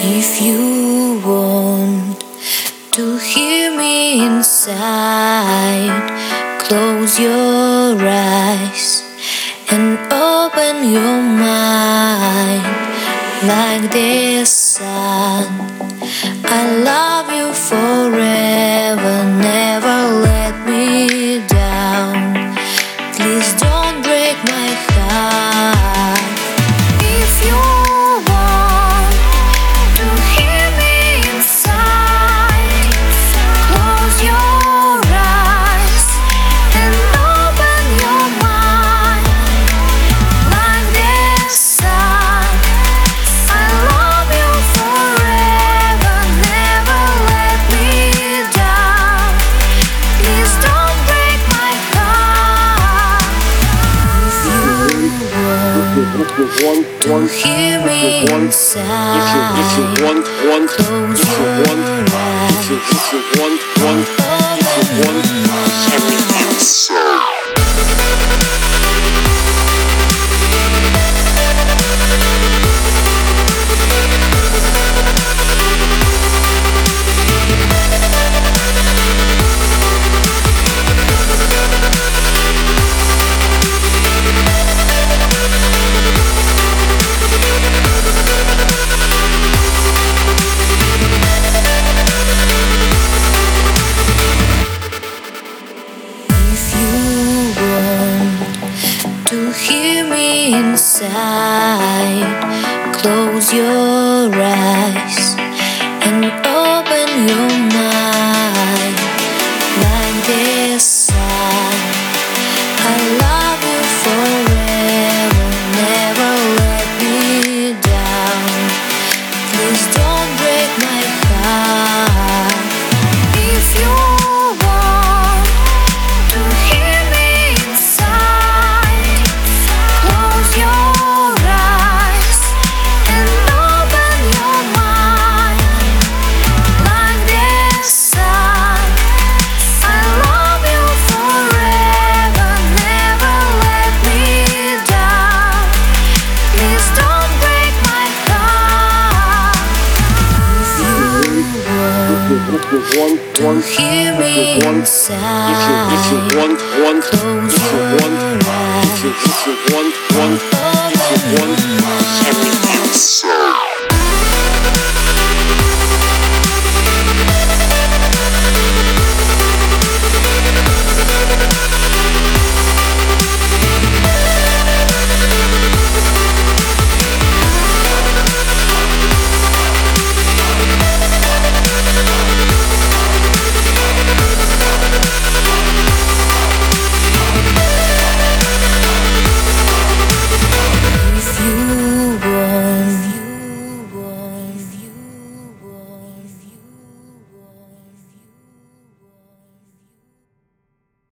If you want to hear me inside, close your eyes and open your mind like the sun. I love you forever. want, you want, if you want, you want, hear me inside. Close your eyes and open your mind. Don't hear me inside. Close your eyes.